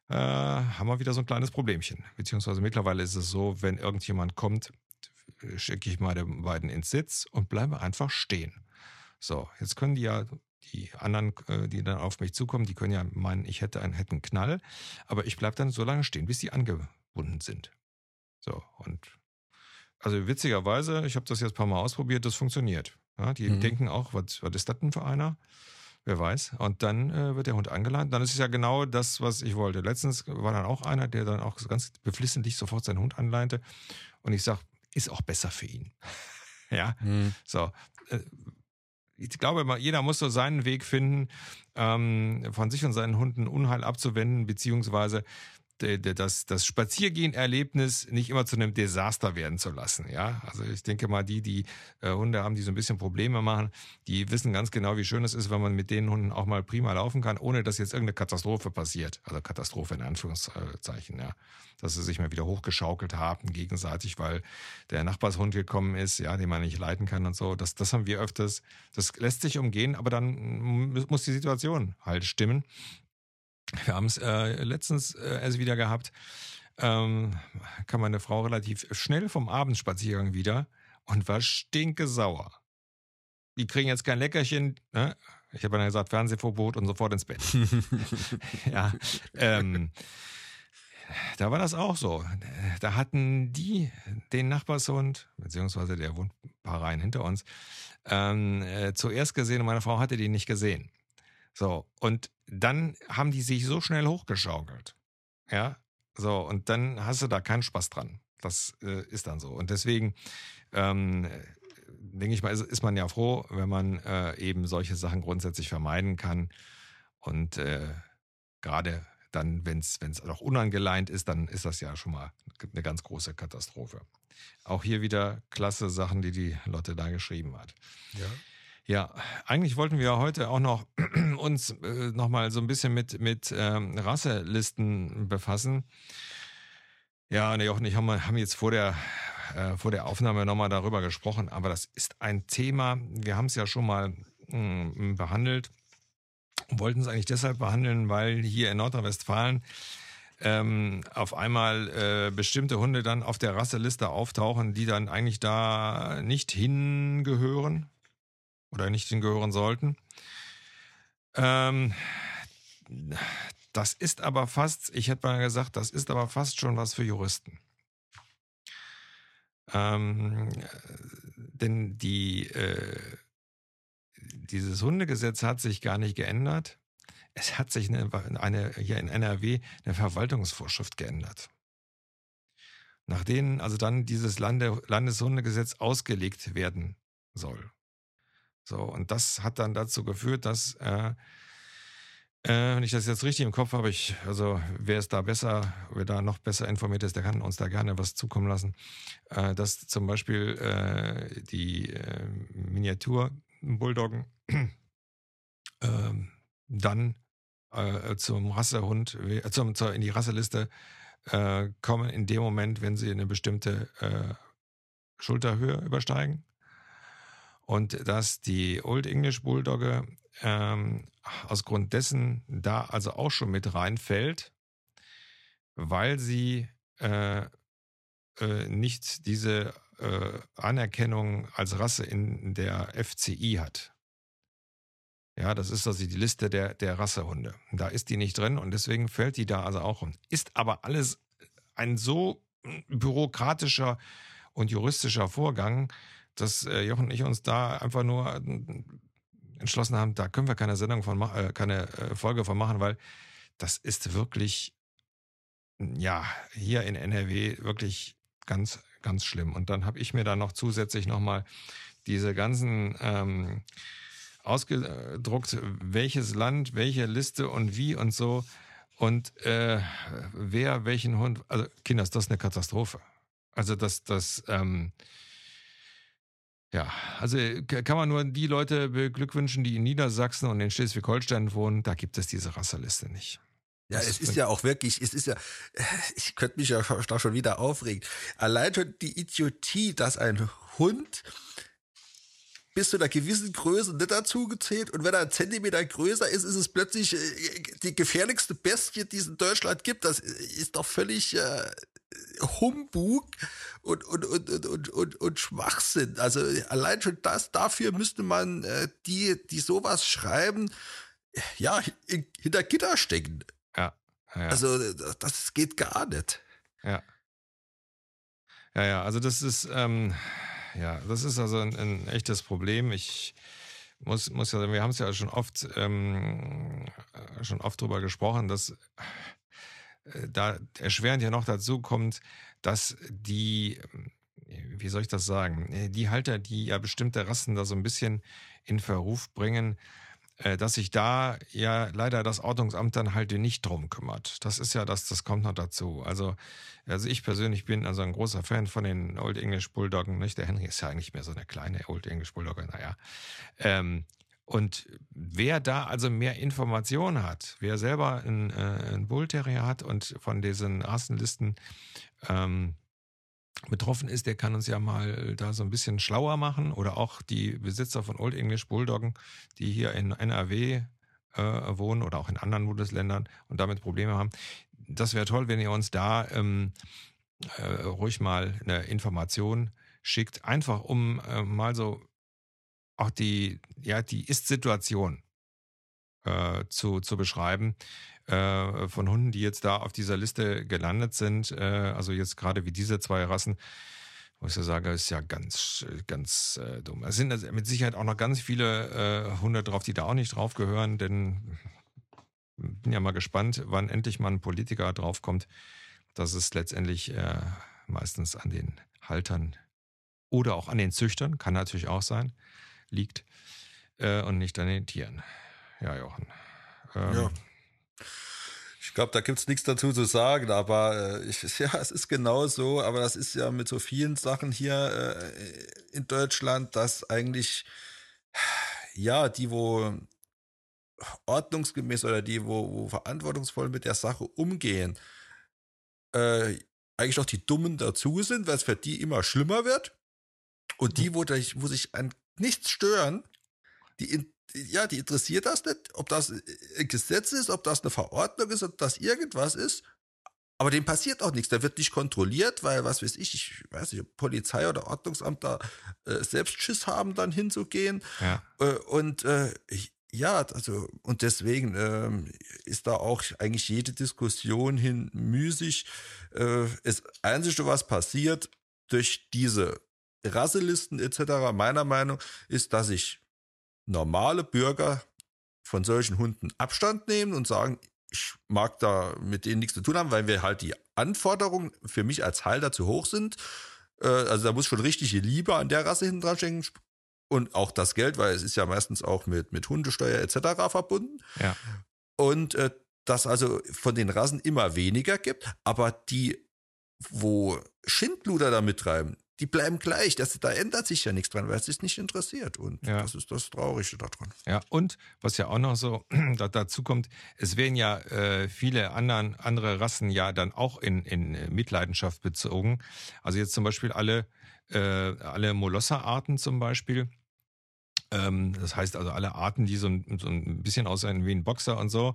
äh, haben wir wieder so ein kleines Problemchen. Beziehungsweise mittlerweile ist es so, wenn irgendjemand kommt, schicke ich meine beiden ins Sitz und bleibe einfach stehen. So, jetzt können die ja, die anderen, äh, die dann auf mich zukommen, die können ja meinen, ich hätte einen, hätte einen Knall, aber ich bleibe dann so lange stehen, bis die angebunden sind. So, und also witzigerweise, ich habe das jetzt ein paar Mal ausprobiert, das funktioniert. Ja, die Mhm. denken auch, was, was ist das denn für einer? Wer weiß. Und dann äh, wird der Hund angeladen. Dann ist es ja genau das, was ich wollte. Letztens war dann auch einer, der dann auch so ganz beflissentlich sofort seinen Hund anleinte. Und ich sag, ist auch besser für ihn. ja, Mhm. so. Äh, ich glaube, jeder muss so seinen Weg finden, ähm, von sich und seinen Hunden Unheil abzuwenden, beziehungsweise das, das Spaziergehen-Erlebnis nicht immer zu einem Desaster werden zu lassen. Ja, also ich denke mal, die, die äh, Hunde haben, die so ein bisschen Probleme machen, die wissen ganz genau, wie schön es ist, wenn man mit den Hunden auch mal prima laufen kann, ohne dass jetzt irgendeine Katastrophe passiert. Also Katastrophe in Anführungszeichen, ja. Dass sie sich mal wieder hochgeschaukelt haben gegenseitig, weil der Nachbarshund gekommen ist, ja, den man nicht leiten kann und so. Das, das haben wir öfters. Das lässt sich umgehen, aber dann muss die Situation halt stimmen. Wir haben es äh, letztens äh, erst wieder gehabt. Ähm, kam meine Frau relativ schnell vom Abendspaziergang wieder und war stinke sauer. Die kriegen jetzt kein Leckerchen. Ne? Ich habe dann gesagt, Fernsehverbot und sofort ins Bett. ja. Ähm, da war das auch so. Da hatten die den Nachbarshund, beziehungsweise der wohnt ein paar Reihen hinter uns, ähm, äh, zuerst gesehen und meine Frau hatte den nicht gesehen. So, und dann haben die sich so schnell hochgeschaukelt. Ja, so, und dann hast du da keinen Spaß dran. Das äh, ist dann so. Und deswegen ähm, denke ich mal, ist, ist, man ja froh, wenn man äh, eben solche Sachen grundsätzlich vermeiden kann. Und äh, gerade dann, wenn es auch unangeleint ist, dann ist das ja schon mal eine ganz große Katastrophe. Auch hier wieder klasse Sachen, die die Lotte da geschrieben hat. Ja. Ja, eigentlich wollten wir heute auch noch uns äh, noch mal so ein bisschen mit mit ähm, Rasselisten befassen. Ja, ne, Jochen, ich haben, haben jetzt vor der äh, vor der Aufnahme noch mal darüber gesprochen, aber das ist ein Thema. Wir haben es ja schon mal mh, hm, behandelt, wollten es eigentlich deshalb behandeln, weil hier in Nordrhein-Westfalen ähm, auf einmal äh, bestimmte Hunde dann auf der Rasseliste auftauchen, die dann eigentlich da nicht hingehören oder nicht hingehören sollten. Ähm, das ist aber fast, ich hätte mal gesagt, das ist aber fast schon was für Juristen. Ähm, denn die, äh, dieses Hundegesetz hat sich gar nicht geändert. Es hat sich eine, eine, hier in NRW eine Verwaltungsvorschrift geändert. Nach denen also dann dieses Lande, Landeshundegesetz ausgelegt werden soll. So, und das hat dann dazu geführt, dass, äh, äh, wenn ich das jetzt richtig im Kopf habe, ich, also wer ist da besser, wer da noch besser informiert ist, der kann uns da gerne was zukommen lassen, äh, dass zum Beispiel äh, die äh, Miniatur-Bulldoggen äh, dann äh, zum Rassehund, äh, zum, zur, in die Rasseliste äh, kommen in dem Moment, wenn sie eine bestimmte äh, Schulterhöhe übersteigen und dass die Old English Bulldogge ähm, aus Grund dessen da also auch schon mit reinfällt, weil sie äh, äh, nicht diese äh, Anerkennung als Rasse in der FCI hat. Ja, das ist also die Liste der, der Rassehunde. Da ist die nicht drin und deswegen fällt die da also auch rum. Ist aber alles ein so bürokratischer und juristischer Vorgang, dass äh, Jochen und ich uns da einfach nur äh, entschlossen haben, da können wir keine Sendung von äh, keine äh, Folge von machen, weil das ist wirklich, ja, hier in NRW wirklich ganz, ganz schlimm. Und dann habe ich mir da noch zusätzlich nochmal diese ganzen ähm, ausgedruckt, welches Land, welche Liste und wie und so. Und äh, wer welchen Hund, also Kinders, das ist eine Katastrophe. Also das, das, ähm, ja, also äh, kann man nur die Leute beglückwünschen, die in Niedersachsen und in Schleswig-Holstein wohnen. Da gibt es diese Rasserliste nicht. Ja, es ist ja auch wirklich, es ist ja, ich könnte mich ja da schon wieder aufregen. Allein schon die Idiotie, dass ein Hund bis zu einer gewissen Größe nicht dazu gezählt und wenn er einen Zentimeter größer ist, ist es plötzlich äh, die gefährlichste Bestie, die es in Deutschland gibt. Das ist doch völlig äh, Humbug und, und, und, und, und, und, und Schwachsinn. Also allein schon das, dafür müsste man äh, die, die sowas schreiben, ja, hinter Gitter stecken. Ja. ja. Also das, das geht gar nicht. Ja. Ja, ja, also das ist, ähm, ja, das ist also ein, ein echtes Problem. Ich muss, muss ja, wir haben es ja schon oft, ähm, schon oft drüber gesprochen, dass äh, da erschwerend ja noch dazu kommt, dass die wie soll ich das sagen? Äh, die Halter, die ja bestimmte Rassen da so ein bisschen in Verruf bringen, äh, dass sich da ja leider das Ordnungsamt dann halt nicht drum kümmert. Das ist ja das, das kommt noch dazu. Also, also ich persönlich bin also ein großer Fan von den Old English Bulldoggen, nicht? Der Henry ist ja eigentlich mehr so eine kleine Old English Bulldogge, naja. Ähm, und wer da also mehr Informationen hat, wer selber einen, äh, einen Bull Terrier hat und von diesen Rassenlisten ähm, betroffen ist, der kann uns ja mal da so ein bisschen schlauer machen oder auch die Besitzer von Old English Bulldoggen, die hier in NRW äh, wohnen oder auch in anderen Bundesländern und damit Probleme haben. Das wäre toll, wenn ihr uns da ähm, äh, ruhig mal eine Information schickt, einfach um äh, mal so auch die, ja, die Ist-Situation äh, zu, zu beschreiben äh, von Hunden, die jetzt da auf dieser Liste gelandet sind. Äh, also jetzt gerade wie diese zwei Rassen, wo ich so sage, ist ja ganz, ganz äh, dumm. Es sind also mit Sicherheit auch noch ganz viele äh, Hunde drauf, die da auch nicht drauf gehören, denn bin ja mal gespannt, wann endlich mal ein Politiker draufkommt, dass es letztendlich äh, meistens an den Haltern oder auch an den Züchtern, kann natürlich auch sein, liegt äh, und nicht an den Tieren. Ja, Jochen. Ähm, ja. Ich glaube, da gibt es nichts dazu zu sagen, aber äh, ich, ja, es ist genau so, aber das ist ja mit so vielen Sachen hier äh, in Deutschland, dass eigentlich, ja, die, wo ordnungsgemäß oder die, wo, wo verantwortungsvoll mit der Sache umgehen, äh, eigentlich doch die Dummen dazu sind, weil es für die immer schlimmer wird. Und die, wo, wo sich an nichts stören, die, ja, die interessiert das nicht, ob das ein Gesetz ist, ob das eine Verordnung ist, ob das irgendwas ist. Aber dem passiert auch nichts. Der wird nicht kontrolliert, weil, was weiß ich, ich weiß nicht, Polizei oder Ordnungsamt da äh, selbst Schiss haben, dann hinzugehen. Ja. Äh, und äh, ja, also, und deswegen ähm, ist da auch eigentlich jede Diskussion hin müßig. Äh, das Einzige, was passiert durch diese Rasselisten etc., meiner Meinung, ist, dass ich normale Bürger von solchen Hunden Abstand nehmen und sagen, ich mag da mit denen nichts zu tun haben, weil wir halt die Anforderungen für mich als Halter zu hoch sind. Äh, also da muss schon richtige Liebe an der Rasse hinten dran schenken und auch das Geld, weil es ist ja meistens auch mit, mit Hundesteuer etc. verbunden. Ja. Und äh, dass also von den Rassen immer weniger gibt, aber die, wo Schindluder da mittreiben, die bleiben gleich. Das, da ändert sich ja nichts dran, weil es sich nicht interessiert. Und ja. das ist das Traurige daran. Ja, und was ja auch noch so dazu kommt, es werden ja äh, viele anderen, andere Rassen ja dann auch in, in Mitleidenschaft bezogen. Also jetzt zum Beispiel alle, äh, alle Molosser-Arten zum Beispiel. Ähm, das heißt also alle Arten, die so ein, so ein bisschen aussehen wie ein Boxer und so.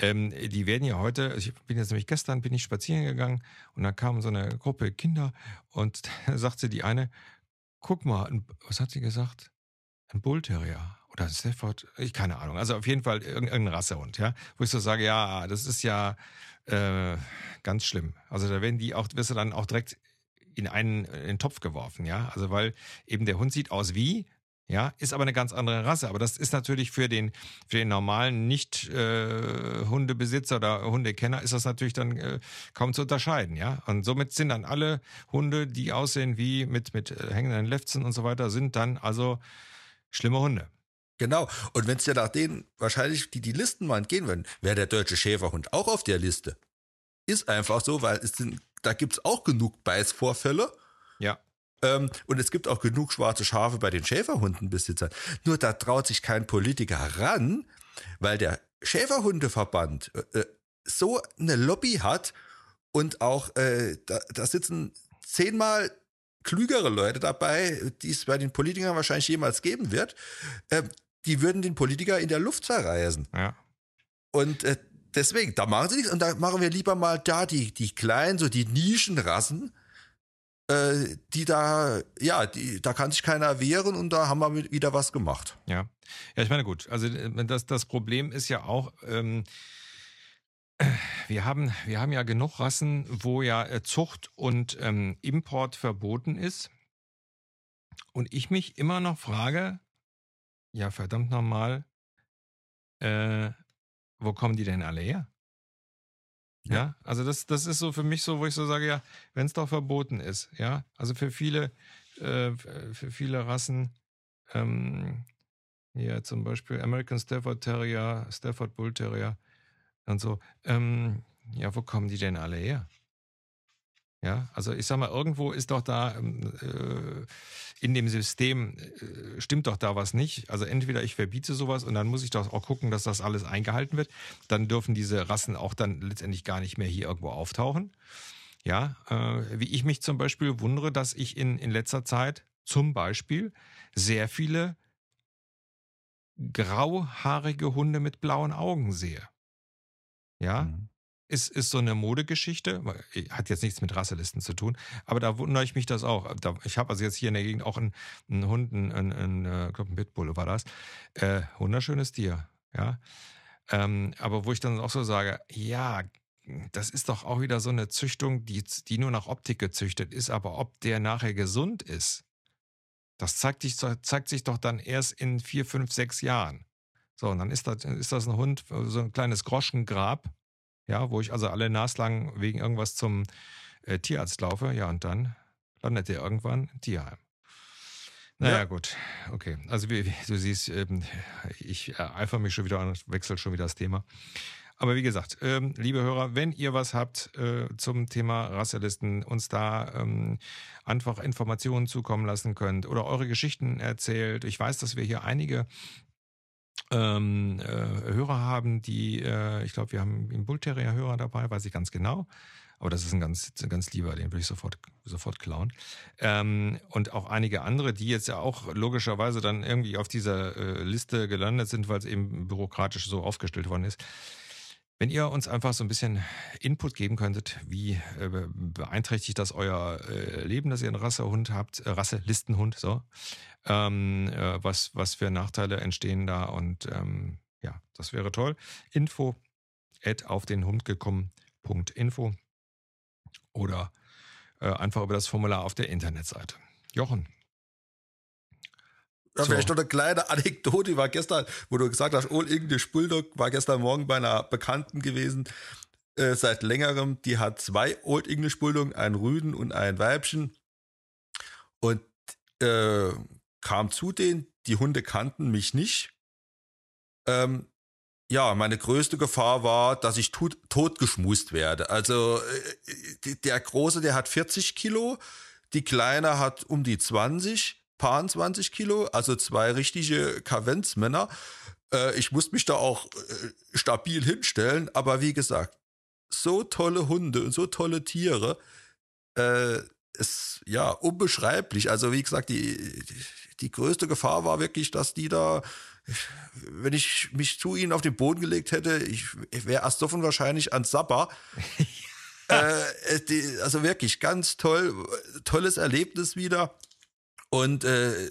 Ähm, die werden ja heute, ich bin jetzt nämlich gestern, bin ich spazieren gegangen und da kam so eine Gruppe Kinder und da sagte die eine, guck mal, was hat sie gesagt? Ein Bullterrier oder ein Stafford, ich keine Ahnung. Also auf jeden Fall irgendein Rassehund, ja, wo ich so sage, ja, das ist ja äh, ganz schlimm. Also da werden die auch, wirst du dann auch direkt in einen, in den Topf geworfen, ja. Also weil eben der Hund sieht aus wie, ja, ist aber eine ganz andere Rasse. Aber das ist natürlich für den, für den normalen Nicht-Hundebesitzer äh, oder Hundekenner ist das natürlich dann äh, kaum zu unterscheiden, ja. Und somit sind dann alle Hunde, die aussehen wie mit, mit äh, hängenden Lefzen und so weiter, sind dann also schlimme Hunde. Genau. Und wenn es ja nach denen wahrscheinlich, die die Listen mal entgehen würden, wäre der deutsche Schäferhund auch auf der Liste. Ist einfach so, weil es sind, da gibt's auch genug Beißvorfälle. Ähm, und es gibt auch genug schwarze Schafe bei den Schäferhundenbesitzern. Nur da traut sich kein Politiker ran, weil der Schäferhundeverband äh, äh, so eine Lobby hat und auch äh, da, da sitzen zehnmal klügere Leute dabei, die es bei den Politikern wahrscheinlich jemals geben wird. Äh, die würden den Politiker in der Luft zerreißen. Ja. Und äh, deswegen, da machen sie nichts. Und da machen wir lieber mal da die, die kleinen, so die Nischenrassen, äh, die da, ja, die, da kann sich keiner wehren und da haben wir wieder was gemacht. Ja, ja, ich meine gut. Also äh, das, das Problem ist ja auch, ähm, wir haben, wir haben ja genug Rassen, wo ja äh, Zucht und ähm, Import verboten ist. Und ich mich immer noch frage, ja, verdammt nochmal, äh, wo kommen die denn alle her? Ja, also das, das ist so für mich so, wo ich so sage, ja, wenn es doch verboten ist, ja, also für viele, äh, für viele Rassen, ähm, hier zum Beispiel American Stafford Terrier, Stafford Bull Terrier und so, ähm, ja, wo kommen die denn alle her? Ja, also ich sag mal, irgendwo ist doch da ähm, äh, in dem System äh, stimmt doch da was nicht. Also entweder ich verbiete sowas und dann muss ich doch auch gucken, dass das alles eingehalten wird. Dann dürfen diese Rassen auch dann letztendlich gar nicht mehr hier irgendwo auftauchen. Ja, äh, wie ich mich zum Beispiel wundere, dass ich in, in letzter Zeit zum Beispiel sehr viele grauhaarige Hunde mit blauen Augen sehe. Ja, mhm ist, ist so eine Modegeschichte, hat jetzt nichts mit Rasselisten zu tun, aber da wundere ich mich das auch. Ich habe also jetzt hier in der Gegend auch einen, einen Hund, einen, einen, einen, äh, ich glaube ein Pitbull war das, äh, wunderschönes Tier, ja. Ähm, aber wo ich dann auch so sage, ja, das ist doch auch wieder so eine Züchtung, die, die nur nach Optik gezüchtet ist, aber ob der nachher gesund ist, das zeigt sich, zeigt sich doch dann erst in vier, fünf, sechs Jahren. So, und dann ist das, ist das ein Hund, so ein kleines Groschengrab, ja, wo ich also alle naslang wegen irgendwas zum äh, Tierarzt laufe, ja, und dann landet der irgendwann im Tierheim. Naja, ja. gut. Okay. Also wie, wie du siehst, ähm, ich eifere mich schon wieder und wechsle schon wieder das Thema. Aber wie gesagt, ähm, liebe Hörer, wenn ihr was habt äh, zum Thema Rassellisten, uns da ähm, einfach Informationen zukommen lassen könnt oder eure Geschichten erzählt. Ich weiß, dass wir hier einige ähm, äh, Hörer haben, die, äh, ich glaube, wir haben einen Bullterrier-Hörer dabei, weiß ich ganz genau. Aber das ist ein ganz, ganz lieber, den würde ich sofort, sofort klauen. Ähm, und auch einige andere, die jetzt ja auch logischerweise dann irgendwie auf dieser äh, Liste gelandet sind, weil es eben bürokratisch so aufgestellt worden ist. Wenn ihr uns einfach so ein bisschen Input geben könntet, wie äh, beeinträchtigt das euer äh, Leben, dass ihr einen Rassehund habt, äh, Rasselistenhund, so, ähm, äh, was, was für Nachteile entstehen da und ähm, ja, das wäre toll. Info at auf den Hund gekommen.info oder äh, einfach über das Formular auf der Internetseite. Jochen. Ja, vielleicht noch eine kleine Anekdote. War gestern, wo du gesagt hast, Old English Bulldog, war gestern Morgen bei einer Bekannten gewesen, äh, seit längerem. Die hat zwei Old English Bulldog, einen Rüden und ein Weibchen. Und äh, kam zu denen, die Hunde kannten mich nicht. Ähm, ja, meine größte Gefahr war, dass ich tot, totgeschmust werde. Also äh, der Große, der hat 40 Kilo, die Kleine hat um die 20, paar 20 Kilo, also zwei richtige Kavenzmänner. Äh, ich musste mich da auch äh, stabil hinstellen, aber wie gesagt, so tolle Hunde und so tolle Tiere, äh, ist ja unbeschreiblich. Also wie gesagt, die, die größte Gefahr war wirklich, dass die da, wenn ich mich zu ihnen auf den Boden gelegt hätte, ich, ich wäre erstoffen wahrscheinlich an Sapper. äh, die, also wirklich ganz toll, tolles Erlebnis wieder. Und äh,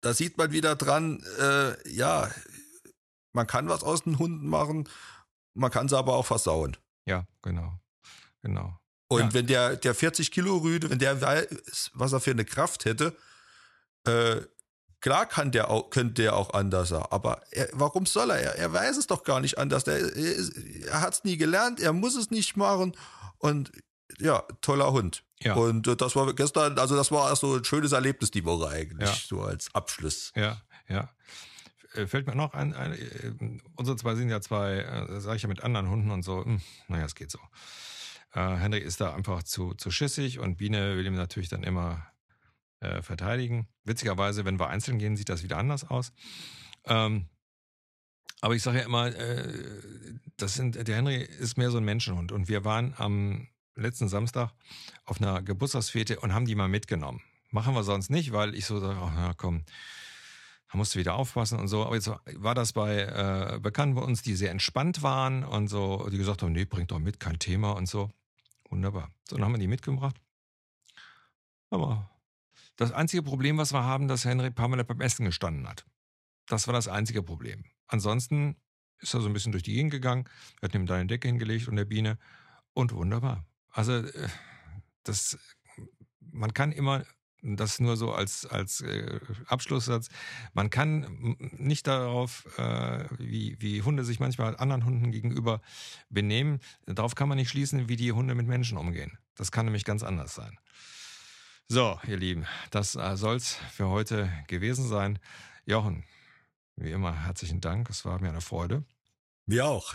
da sieht man wieder dran, äh, ja, man kann was aus den Hunden machen, man kann sie aber auch versauen. Ja, genau. Genau. Und ja. wenn der, der 40 Kilo Rüde, wenn der weiß, was er für eine Kraft hätte, äh, klar kann der auch, könnte der auch anders sein, aber er, warum soll er? er? Er weiß es doch gar nicht anders. Der, er, er hat es nie gelernt, er muss es nicht machen und ja, toller Hund. Ja. Und äh, das war gestern, also das war so ein schönes Erlebnis die Woche eigentlich, ja. so als Abschluss. Ja, ja. Äh, fällt mir noch ein, ein äh, unsere zwei sind ja zwei, äh, sage ich ja mit anderen Hunden und so, hm, naja, es geht so. Äh, Henry ist da einfach zu, zu schissig und Biene will ihm natürlich dann immer äh, verteidigen. Witzigerweise, wenn wir einzeln gehen, sieht das wieder anders aus. Ähm, aber ich sage ja immer, äh, das sind, der Henry ist mehr so ein Menschenhund. Und wir waren am letzten Samstag auf einer Geburtstagsfete und haben die mal mitgenommen. Machen wir sonst nicht, weil ich so sage, oh, na komm, da musst du wieder aufpassen und so. Aber jetzt war das bei äh, Bekannten bei uns, die sehr entspannt waren und so, die gesagt haben, nee, bringt doch mit, kein Thema und so. Wunderbar. So, dann haben wir die mitgebracht. Aber das einzige Problem, was wir haben, dass Henry Pamela beim Essen gestanden hat. Das war das einzige Problem. Ansonsten ist er so ein bisschen durch die Gegend gegangen, hat ihm da eine Decke hingelegt und der Biene und wunderbar. Also äh, das, man kann immer das nur so als, als äh, Abschlusssatz. Man kann nicht darauf, äh, wie, wie Hunde sich manchmal anderen Hunden gegenüber benehmen, darauf kann man nicht schließen, wie die Hunde mit Menschen umgehen. Das kann nämlich ganz anders sein. So, ihr Lieben, das äh, soll's für heute gewesen sein. Jochen, wie immer herzlichen Dank. Es war mir eine Freude. Mir auch.